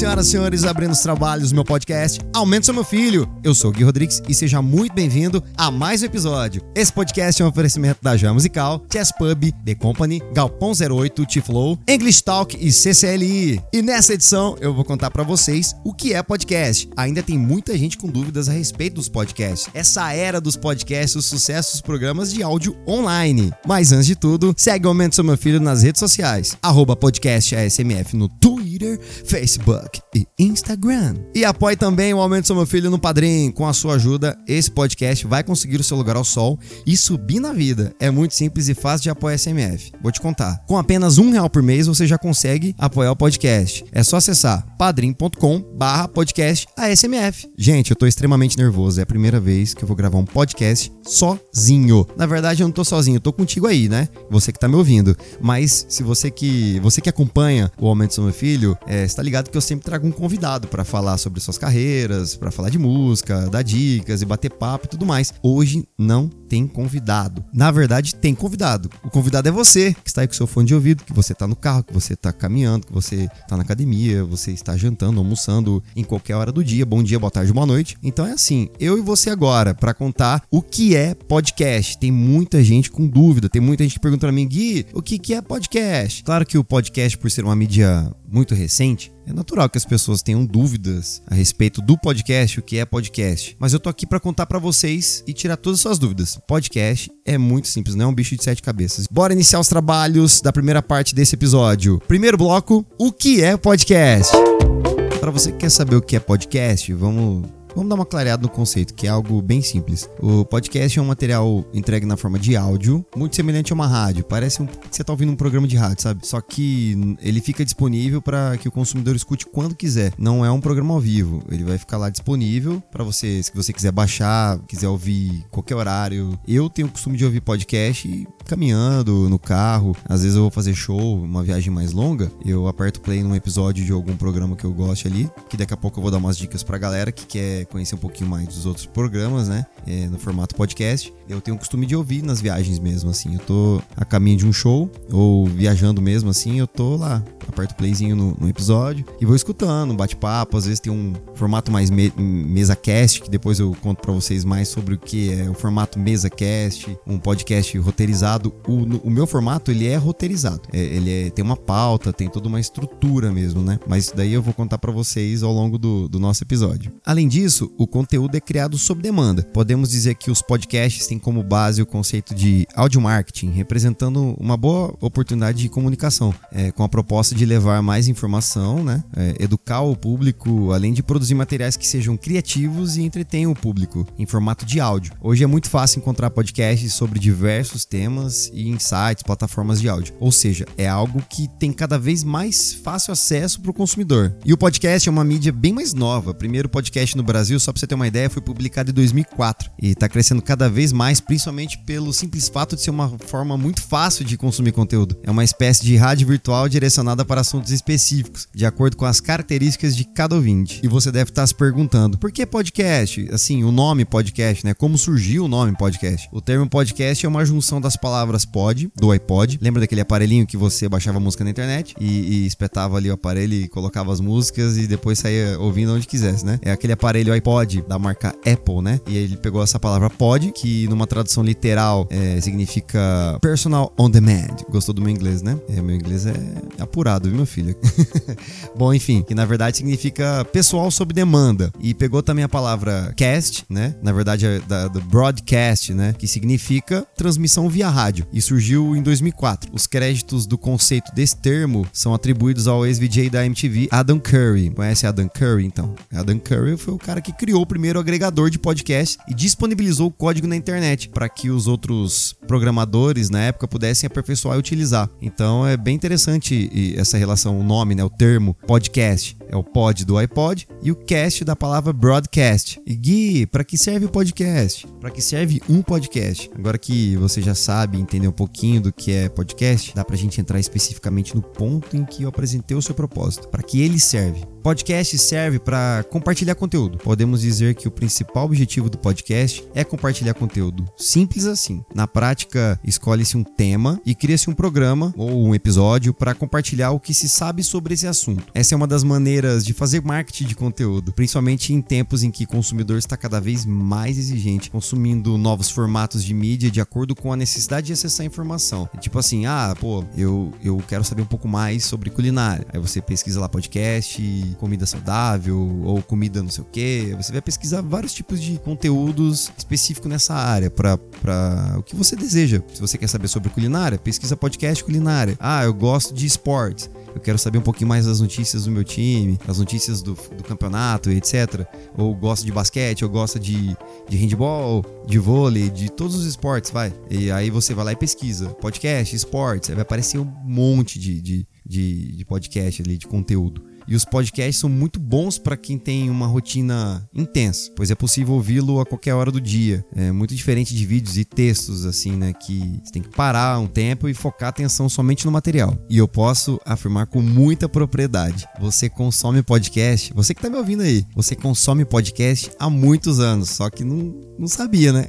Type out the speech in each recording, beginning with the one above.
senhoras e senhores, abrindo os trabalhos meu podcast Aumenta Seu Meu Filho. Eu sou o Gui Rodrigues e seja muito bem-vindo a mais um episódio. Esse podcast é um oferecimento da Jam Musical, Chess Pub, The Company, Galpão 08, T-Flow, English Talk e CCLI. E nessa edição eu vou contar para vocês o que é podcast. Ainda tem muita gente com dúvidas a respeito dos podcasts. Essa era dos podcasts, o sucesso dos programas de áudio online. Mas antes de tudo, segue o Seu Meu Filho nas redes sociais. Arroba podcast ASMF no Twitter, Facebook e Instagram. E apoie também o Aumento do Meu Filho no Padrim. Com a sua ajuda, esse podcast vai conseguir o seu lugar ao sol e subir na vida. É muito simples e fácil de apoiar a SMF. Vou te contar. Com apenas um real por mês, você já consegue apoiar o podcast. É só acessar padrim.com barra podcast ASMF. Gente, eu tô extremamente nervoso. É a primeira vez que eu vou gravar um podcast sozinho. Na verdade, eu não tô sozinho, eu tô contigo aí, né? Você que tá me ouvindo. Mas se você que você que acompanha o Aumento do Meu Filho, é, está ligado que eu sempre trago um convidado para falar sobre suas carreiras, para falar de música, dar dicas e bater papo e tudo mais. Hoje não tem convidado. Na verdade, tem convidado. O convidado é você, que está aí com seu fone de ouvido, que você está no carro, que você está caminhando, que você está na academia, você está jantando, almoçando em qualquer hora do dia. Bom dia, boa tarde, boa noite. Então é assim, eu e você agora para contar o que é podcast. Tem muita gente com dúvida, tem muita gente que pergunta para mim, Gui, o que que é podcast? Claro que o podcast por ser uma mídia muito recente, é natural que as pessoas tenham dúvidas a respeito do podcast, o que é podcast. Mas eu tô aqui para contar para vocês e tirar todas as suas dúvidas. Podcast é muito simples, não é um bicho de sete cabeças. Bora iniciar os trabalhos da primeira parte desse episódio. Primeiro bloco, o que é podcast? Para você que quer saber o que é podcast, vamos Vamos dar uma clareada no conceito, que é algo bem simples. O podcast é um material entregue na forma de áudio, muito semelhante a uma rádio. Parece um, que você está ouvindo um programa de rádio, sabe? Só que ele fica disponível para que o consumidor escute quando quiser. Não é um programa ao vivo. Ele vai ficar lá disponível para você, se você quiser baixar, quiser ouvir qualquer horário. Eu tenho o costume de ouvir podcast caminhando no carro. Às vezes eu vou fazer show, uma viagem mais longa, eu aperto play num episódio de algum programa que eu goste ali, que daqui a pouco eu vou dar umas dicas pra galera que quer conhecer um pouquinho mais dos outros programas, né? É, no formato podcast. Eu tenho o costume de ouvir nas viagens mesmo, assim. Eu tô a caminho de um show, ou viajando mesmo, assim, eu tô lá, aperto playzinho no, no episódio e vou escutando, bate-papo. Às vezes tem um formato mais me mesa cast, que depois eu conto para vocês mais sobre o que é o formato mesa cast, um podcast roteirizado. O, no, o meu formato, ele é roteirizado. É, ele é, tem uma pauta, tem toda uma estrutura mesmo, né? Mas isso daí eu vou contar para vocês ao longo do, do nosso episódio. Além disso, o conteúdo é criado sob demanda. Podemos dizer que os podcasts têm como base o conceito de audio marketing, representando uma boa oportunidade de comunicação, é, com a proposta de levar mais informação, né? É, educar o público, além de produzir materiais que sejam criativos e entretenham o público em formato de áudio. Hoje é muito fácil encontrar podcasts sobre diversos temas e insights, plataformas de áudio. Ou seja, é algo que tem cada vez mais fácil acesso para o consumidor. E o podcast é uma mídia bem mais nova. O primeiro podcast no Brasil, só para você ter uma ideia, foi publicado em 2004 e está crescendo cada vez mais, principalmente pelo simples fato de ser uma forma muito fácil de consumir conteúdo. É uma espécie de rádio virtual direcionada para assuntos específicos, de acordo com as características de cada ouvinte. E você deve estar se perguntando, por que podcast? Assim, o nome podcast, né? Como surgiu o nome podcast? O termo podcast é uma junção das palavras pod, do iPod. Lembra daquele aparelhinho que você baixava música na internet e, e espetava ali o aparelho e colocava as músicas e depois saía ouvindo onde quisesse, né? É aquele aparelho iPod da marca Apple, né? E ele pegou essa palavra pod, que numa tradução literal é, significa personal on demand. Gostou do meu inglês, né? É, meu inglês é apurado, viu, meu filho? Bom, enfim, que na verdade significa pessoal sob demanda. E pegou também a palavra cast, né? Na verdade, é da, do broadcast, né? Que significa transmissão via rádio. E surgiu em 2004. Os créditos do conceito desse termo são atribuídos ao ex-VJ da MTV, Adam Curry. Conhece Adam Curry, então? Adam Curry foi o cara que criou o primeiro agregador de podcast e disponibilizou o código na internet para que os outros programadores na época pudessem aperfeiçoar e utilizar. Então é bem interessante essa relação, o nome, né, o termo podcast. É o pod do iPod e o cast da palavra broadcast. E Gui, para que serve o podcast? Para que serve um podcast? Agora que você já sabe entender um pouquinho do que é podcast, dá pra gente entrar especificamente no ponto em que eu apresentei o seu propósito. Para que ele serve? Podcast serve para compartilhar conteúdo. Podemos dizer que o principal objetivo do podcast é compartilhar conteúdo. Simples assim. Na prática, escolhe-se um tema e cria-se um programa ou um episódio para compartilhar o que se sabe sobre esse assunto. Essa é uma das maneiras de fazer marketing de conteúdo, principalmente em tempos em que o consumidor está cada vez mais exigente, consumindo novos formatos de mídia de acordo com a necessidade de acessar informação. Tipo assim, ah, pô, eu, eu quero saber um pouco mais sobre culinária. Aí você pesquisa lá podcast, comida saudável ou comida não sei o que. Você vai pesquisar vários tipos de conteúdos específicos nessa área para o que você deseja. Se você quer saber sobre culinária, pesquisa podcast culinária. Ah, eu gosto de esportes eu quero saber um pouquinho mais das notícias do meu time, as notícias do, do campeonato, etc. Ou gosto de basquete, ou gosta de, de handball, de vôlei, de todos os esportes, vai. E aí você vai lá e pesquisa. Podcast, esportes, aí vai aparecer um monte de, de, de, de podcast ali, de conteúdo. E os podcasts são muito bons para quem tem uma rotina intensa, pois é possível ouvi-lo a qualquer hora do dia. É muito diferente de vídeos e textos, assim, né? Que você tem que parar um tempo e focar a atenção somente no material. E eu posso afirmar com muita propriedade: você consome podcast, você que tá me ouvindo aí, você consome podcast há muitos anos, só que não, não sabia, né?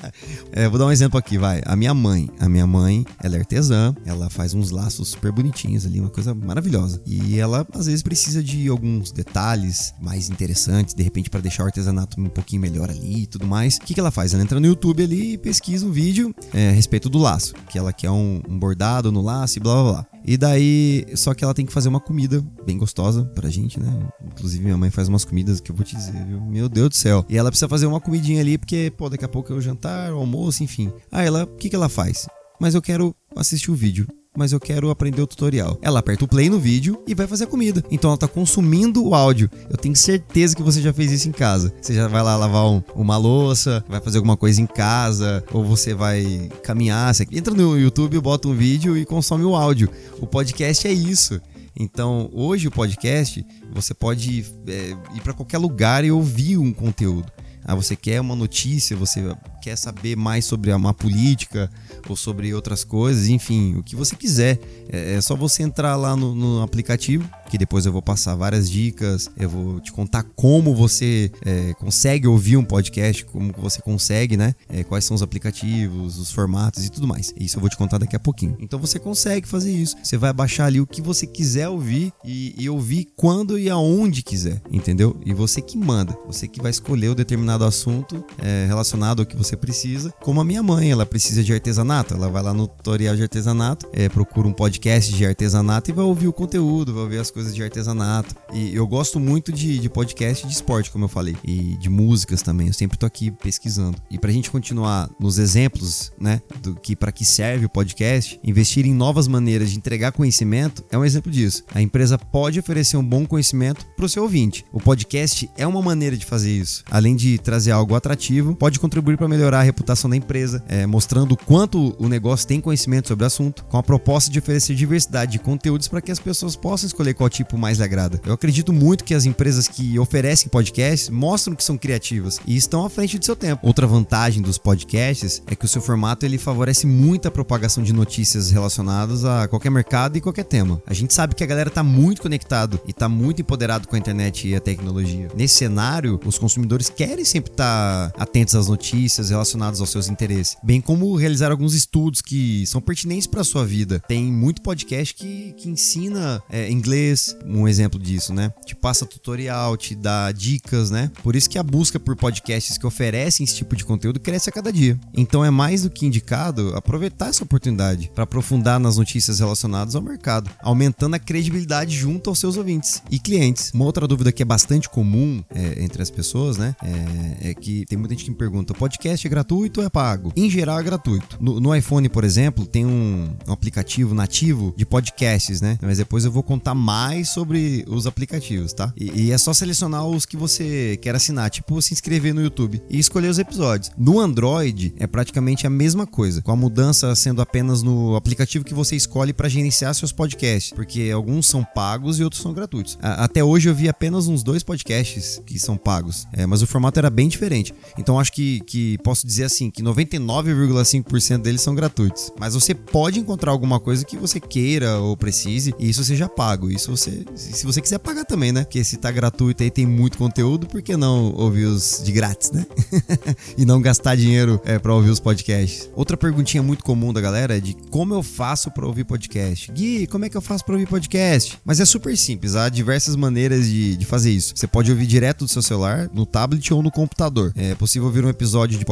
é, vou dar um exemplo aqui, vai. A minha mãe, a minha mãe, ela é artesã, ela faz uns laços super bonitinhos ali, uma coisa maravilhosa. E ela às vezes precisa precisa de alguns detalhes mais interessantes, de repente para deixar o artesanato um pouquinho melhor ali e tudo mais. O que, que ela faz? Ela entra no YouTube ali e pesquisa um vídeo é, a respeito do laço, que ela quer um, um bordado no laço e blá blá blá. E daí, só que ela tem que fazer uma comida bem gostosa pra gente, né? Inclusive, minha mãe faz umas comidas que eu vou te dizer, viu? Meu Deus do céu. E ela precisa fazer uma comidinha ali, porque, pô, daqui a pouco é o jantar, o almoço, enfim. Aí ela, o que, que ela faz? Mas eu quero assistir o vídeo mas eu quero aprender o tutorial. Ela aperta o play no vídeo e vai fazer a comida. Então ela tá consumindo o áudio. Eu tenho certeza que você já fez isso em casa. Você já vai lá lavar um, uma louça, vai fazer alguma coisa em casa, ou você vai caminhar. Você entra no YouTube, bota um vídeo e consome o áudio. O podcast é isso. Então, hoje o podcast, você pode é, ir para qualquer lugar e ouvir um conteúdo. Ah, você quer uma notícia, você quer saber mais sobre uma política ou sobre outras coisas, enfim, o que você quiser. É, é só você entrar lá no, no, aplicativo, que depois eu vou passar várias dicas, eu vou te contar como você é, consegue ouvir um podcast, como você consegue, né? É, quais são os aplicativos, os formatos e tudo mais. Isso eu vou te contar daqui a pouquinho. Então você consegue fazer isso. Você vai baixar ali o que você quiser ouvir e, e ouvir quando e aonde quiser, entendeu? E você que manda, você que vai escolher o determinado assunto é, relacionado ao que você você precisa. Como a minha mãe, ela precisa de artesanato. Ela vai lá no tutorial de artesanato, é, procura um podcast de artesanato e vai ouvir o conteúdo, vai ouvir as coisas de artesanato. E eu gosto muito de, de podcast de esporte, como eu falei, e de músicas também. Eu sempre tô aqui pesquisando. E pra gente continuar nos exemplos, né, do que para que serve o podcast, investir em novas maneiras de entregar conhecimento é um exemplo disso. A empresa pode oferecer um bom conhecimento para o seu ouvinte. O podcast é uma maneira de fazer isso. Além de trazer algo atrativo, pode contribuir para melhorar melhorar a reputação da empresa, é, mostrando o quanto o negócio tem conhecimento sobre o assunto, com a proposta de oferecer diversidade de conteúdos para que as pessoas possam escolher qual tipo mais lhe agrada. Eu acredito muito que as empresas que oferecem podcasts mostram que são criativas e estão à frente do seu tempo. Outra vantagem dos podcasts é que o seu formato ele favorece muito a propagação de notícias relacionadas a qualquer mercado e qualquer tema. A gente sabe que a galera está muito conectado e está muito empoderado com a internet e a tecnologia. Nesse cenário, os consumidores querem sempre estar tá atentos às notícias, relacionados aos seus interesses, bem como realizar alguns estudos que são pertinentes para a sua vida. Tem muito podcast que, que ensina é, inglês, um exemplo disso, né? Te passa tutorial, te dá dicas, né? Por isso que a busca por podcasts que oferecem esse tipo de conteúdo cresce a cada dia. Então é mais do que indicado aproveitar essa oportunidade para aprofundar nas notícias relacionadas ao mercado, aumentando a credibilidade junto aos seus ouvintes e clientes. Uma outra dúvida que é bastante comum é, entre as pessoas, né? É, é que tem muita gente que me pergunta: podcast é gratuito ou é pago? Em geral é gratuito. No, no iPhone, por exemplo, tem um, um, aplicativo nativo de podcasts, né? Mas depois eu vou contar mais sobre os aplicativos, tá? E, e, é só selecionar os que você quer assinar, tipo se inscrever no YouTube e escolher os episódios. No Android é praticamente a mesma coisa, com a mudança sendo apenas no aplicativo que você escolhe para gerenciar seus podcasts, porque alguns são pagos e outros são gratuitos. A, até hoje eu vi apenas uns dois podcasts que são pagos, é, mas o formato era bem diferente. Então acho que, que posso dizer assim, que 99,5% deles são gratuitos. Mas você pode encontrar alguma coisa que você queira ou precise, e isso seja pago. Isso você, se você quiser pagar também, né? Porque se tá gratuito aí tem muito conteúdo, por que não ouvir os de grátis, né? e não gastar dinheiro é, para ouvir os podcasts. Outra perguntinha muito comum da galera é de como eu faço para ouvir podcast. Gui, como é que eu faço para ouvir podcast? Mas é super simples, há diversas maneiras de, de fazer isso. Você pode ouvir direto do seu celular, no tablet ou no computador. É possível ouvir um episódio de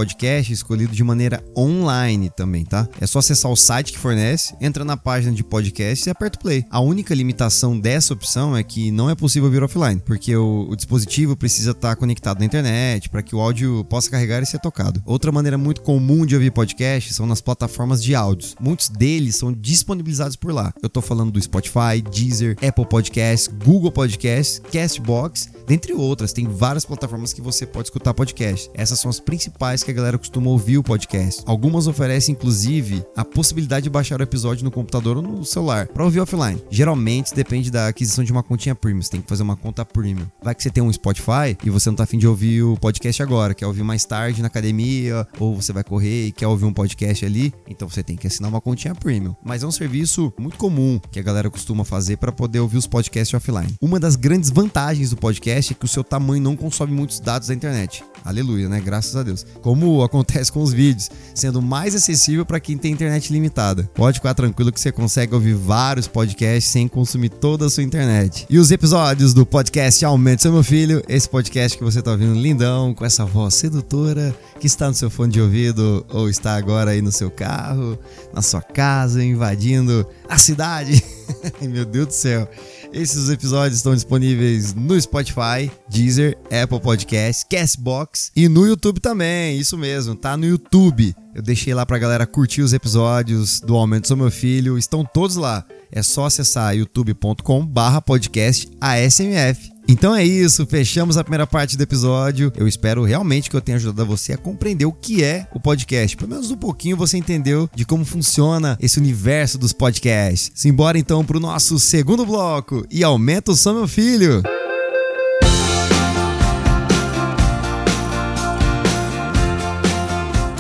escolhido de maneira online também, tá? É só acessar o site que fornece, entra na página de podcast e aperta o play. A única limitação dessa opção é que não é possível ouvir offline, porque o, o dispositivo precisa estar conectado na internet para que o áudio possa carregar e ser tocado. Outra maneira muito comum de ouvir podcast são nas plataformas de áudios. Muitos deles são disponibilizados por lá. Eu tô falando do Spotify, Deezer, Apple Podcasts, Google Podcasts, Castbox, dentre outras. Tem várias plataformas que você pode escutar podcast. Essas são as principais que a galera costuma ouvir o podcast. Algumas oferecem inclusive a possibilidade de baixar o episódio no computador ou no celular para ouvir offline. Geralmente depende da aquisição de uma continha premium, você tem que fazer uma conta premium. Vai que você tem um Spotify e você não tá afim de ouvir o podcast agora, quer ouvir mais tarde na academia ou você vai correr e quer ouvir um podcast ali, então você tem que assinar uma continha premium. Mas é um serviço muito comum que a galera costuma fazer para poder ouvir os podcasts offline. Uma das grandes vantagens do podcast é que o seu tamanho não consome muitos dados da internet. Aleluia, né? Graças a Deus. Como acontece com os vídeos, sendo mais acessível para quem tem internet limitada. Pode ficar tranquilo que você consegue ouvir vários podcasts sem consumir toda a sua internet. E os episódios do podcast Aumente Seu Meu Filho, esse podcast que você tá ouvindo lindão, com essa voz sedutora, que está no seu fone de ouvido ou está agora aí no seu carro, na sua casa, invadindo a cidade. Meu Deus do céu. Esses episódios estão disponíveis no Spotify, Deezer, Apple Podcasts, Castbox e no YouTube também. Isso mesmo, tá no YouTube. Eu deixei lá pra galera curtir os episódios do Aumento Sou Meu Filho. Estão todos lá. É só acessar youtube.com barra podcast ASMF. Então é isso, fechamos a primeira parte do episódio. Eu espero realmente que eu tenha ajudado você a compreender o que é o podcast. Pelo menos um pouquinho você entendeu de como funciona esse universo dos podcasts. Simbora então pro nosso segundo bloco e aumenta o som, meu filho!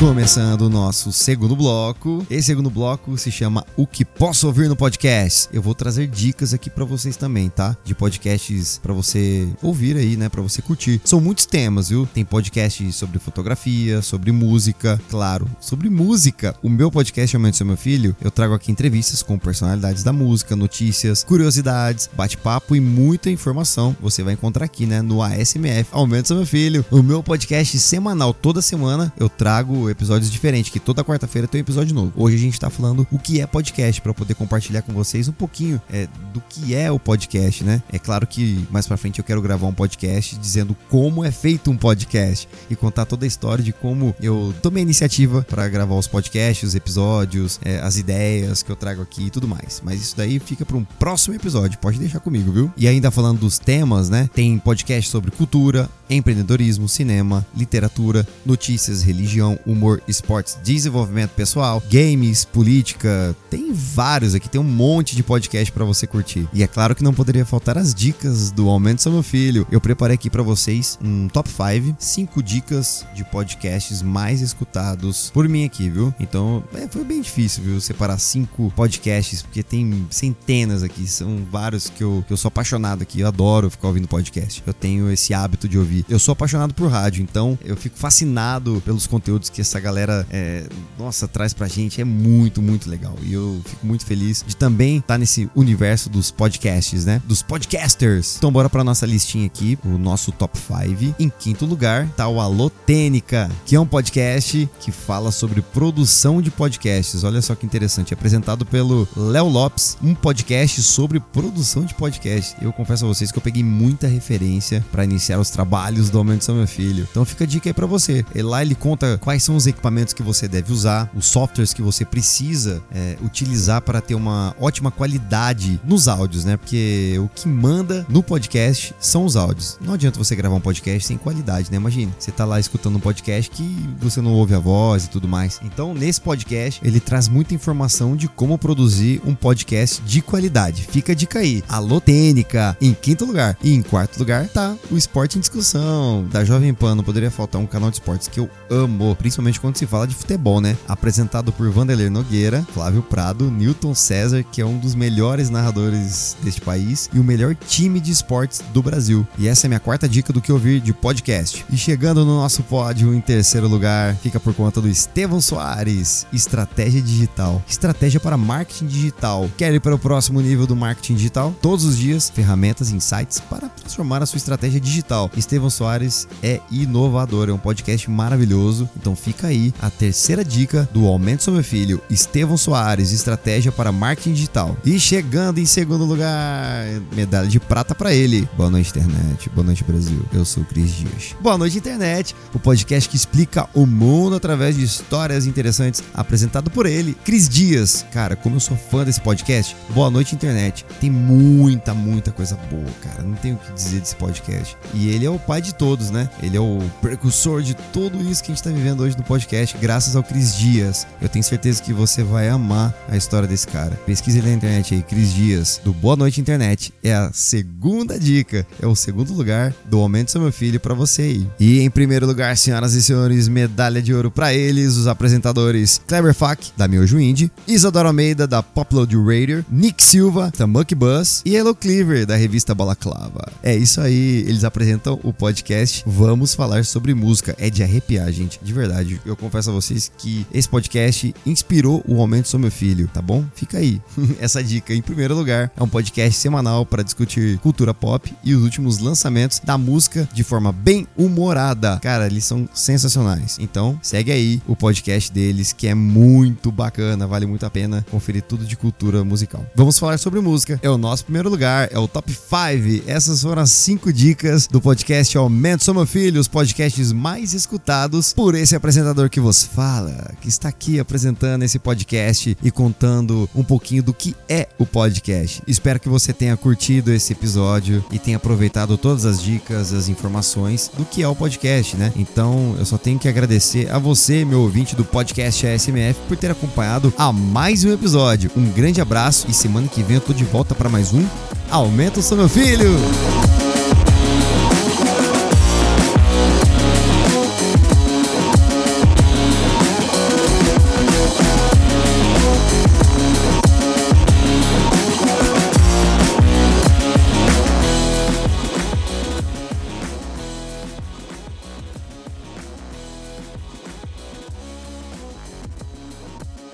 Começando o nosso segundo bloco. Esse segundo bloco se chama O que posso ouvir no podcast. Eu vou trazer dicas aqui para vocês também, tá? De podcasts para você ouvir aí, né, para você curtir. São muitos temas, viu? Tem podcast sobre fotografia, sobre música, claro, sobre música. O meu podcast Aumento Seu Meu Filho, eu trago aqui entrevistas com personalidades da música, notícias, curiosidades, bate-papo e muita informação. Você vai encontrar aqui, né, no ASMF Aumento Seu Meu Filho. O meu podcast semanal toda semana eu trago episódios diferentes, que toda quarta-feira tem um episódio novo. Hoje a gente tá falando o que é podcast, para poder compartilhar com vocês um pouquinho é, do que é o podcast, né? É claro que mais pra frente eu quero gravar um podcast dizendo como é feito um podcast e contar toda a história de como eu tomei a iniciativa para gravar os podcasts, os episódios, é, as ideias que eu trago aqui e tudo mais. Mas isso daí fica para um próximo episódio, pode deixar comigo, viu? E ainda falando dos temas, né? Tem podcast sobre cultura, empreendedorismo, cinema, literatura, notícias, religião, humor, esportes, desenvolvimento pessoal, games, política. Tem vários aqui, tem um monte de podcast para você curtir. E é claro que não poderia faltar as dicas do Aumento Seu Meu Filho. Eu preparei aqui para vocês um top 5, 5 dicas de podcasts mais escutados por mim aqui, viu? Então, é, foi bem difícil, viu? Separar cinco podcasts, porque tem centenas aqui, são vários que eu, que eu sou apaixonado aqui, eu adoro ficar ouvindo podcast. Eu tenho esse hábito de ouvir eu sou apaixonado por rádio, então eu fico fascinado pelos conteúdos que essa galera, é, nossa, traz pra gente. É muito, muito legal. E eu fico muito feliz de também estar tá nesse universo dos podcasts, né? Dos podcasters. Então, bora pra nossa listinha aqui, o nosso top 5. Em quinto lugar, tá o Alô Tênica, que é um podcast que fala sobre produção de podcasts. Olha só que interessante. É apresentado pelo Léo Lopes, um podcast sobre produção de podcast. Eu confesso a vocês que eu peguei muita referência para iniciar os trabalhos do Aumento São Meu Filho. Então fica a dica aí pra você. Lá ele conta quais são os equipamentos que você deve usar, os softwares que você precisa é, utilizar para ter uma ótima qualidade nos áudios, né? Porque o que manda no podcast são os áudios. Não adianta você gravar um podcast sem qualidade, né? Imagina, você tá lá escutando um podcast que você não ouve a voz e tudo mais. Então, nesse podcast, ele traz muita informação de como produzir um podcast de qualidade. Fica a dica aí. Alô, Tênica, em quinto lugar. E em quarto lugar tá o Esporte em Discussão, da Jovem Pan. Não poderia faltar um canal de esportes que eu amo, principalmente quando se fala de futebol, né? Apresentado por Vanderlei Nogueira, Flávio Prado, Newton César, que é um dos melhores narradores deste país e o melhor time de esportes do Brasil. E essa é minha quarta dica do que ouvir de podcast. E chegando no nosso pódio em terceiro lugar, fica por conta do Estevão Soares, Estratégia Digital. Estratégia para marketing digital. Quer ir para o próximo nível do marketing digital? Todos os dias, ferramentas e insights para transformar a sua estratégia digital. Estevão Soares é inovador, é um podcast maravilhoso. Então fica aí a terceira dica do Aumento Meu Filho, Estevão Soares, Estratégia para Marketing Digital. E chegando em segundo lugar, medalha de prata para ele. Boa noite, internet. Boa noite, Brasil. Eu sou o Cris Dias. Boa noite, internet. O podcast que explica o mundo através de histórias interessantes, apresentado por ele, Cris Dias. Cara, como eu sou fã desse podcast, boa noite, internet. Tem muita, muita coisa boa, cara. Não tenho o que dizer desse podcast. E ele é o pai de todos, né? Ele é o precursor de tudo isso que a gente tá vivendo hoje no podcast, graças ao Cris Dias. Eu tenho certeza que você vai amar a história desse cara. Pesquise na internet aí, Cris Dias, do Boa Noite Internet. É a segunda dica, é o segundo lugar do Aumento Seu Meu Filho para você aí. E em primeiro lugar, senhoras e senhores, medalha de ouro para eles, os apresentadores Kleber Fak, da Miojo Indie, Isadora Almeida, da Popload Radio, Nick Silva, da Monkey Bus e Hello Cleaver, da revista Balaclava. É isso aí, eles apresentam o podcast Vamos Falar sobre Música. É de arrepiar, gente, de verdade. Eu confesso a vocês que esse podcast inspirou o Aumento Sou Meu Filho, tá bom? Fica aí. Essa dica, em primeiro lugar, é um podcast semanal para discutir cultura pop e os últimos lançamentos da música de forma bem humorada. Cara, eles são sensacionais. Então, segue aí o podcast deles, que é muito bacana, vale muito a pena conferir tudo de cultura musical. Vamos falar sobre música. É o nosso primeiro lugar, é o top 5. Essas foram as cinco dicas do podcast Aumento Sou Meu Filho, os podcasts mais escutados por esse apresentador que vos fala, que está aqui apresentando esse podcast e contando um pouquinho do que é o podcast. Espero que você tenha curtido esse episódio e tenha aproveitado todas as dicas, as informações do que é o podcast, né? Então, eu só tenho que agradecer a você, meu ouvinte do podcast ASMF, por ter acompanhado a mais um episódio. Um grande abraço e semana que vem eu tô de volta para mais um Aumenta o seu meu filho!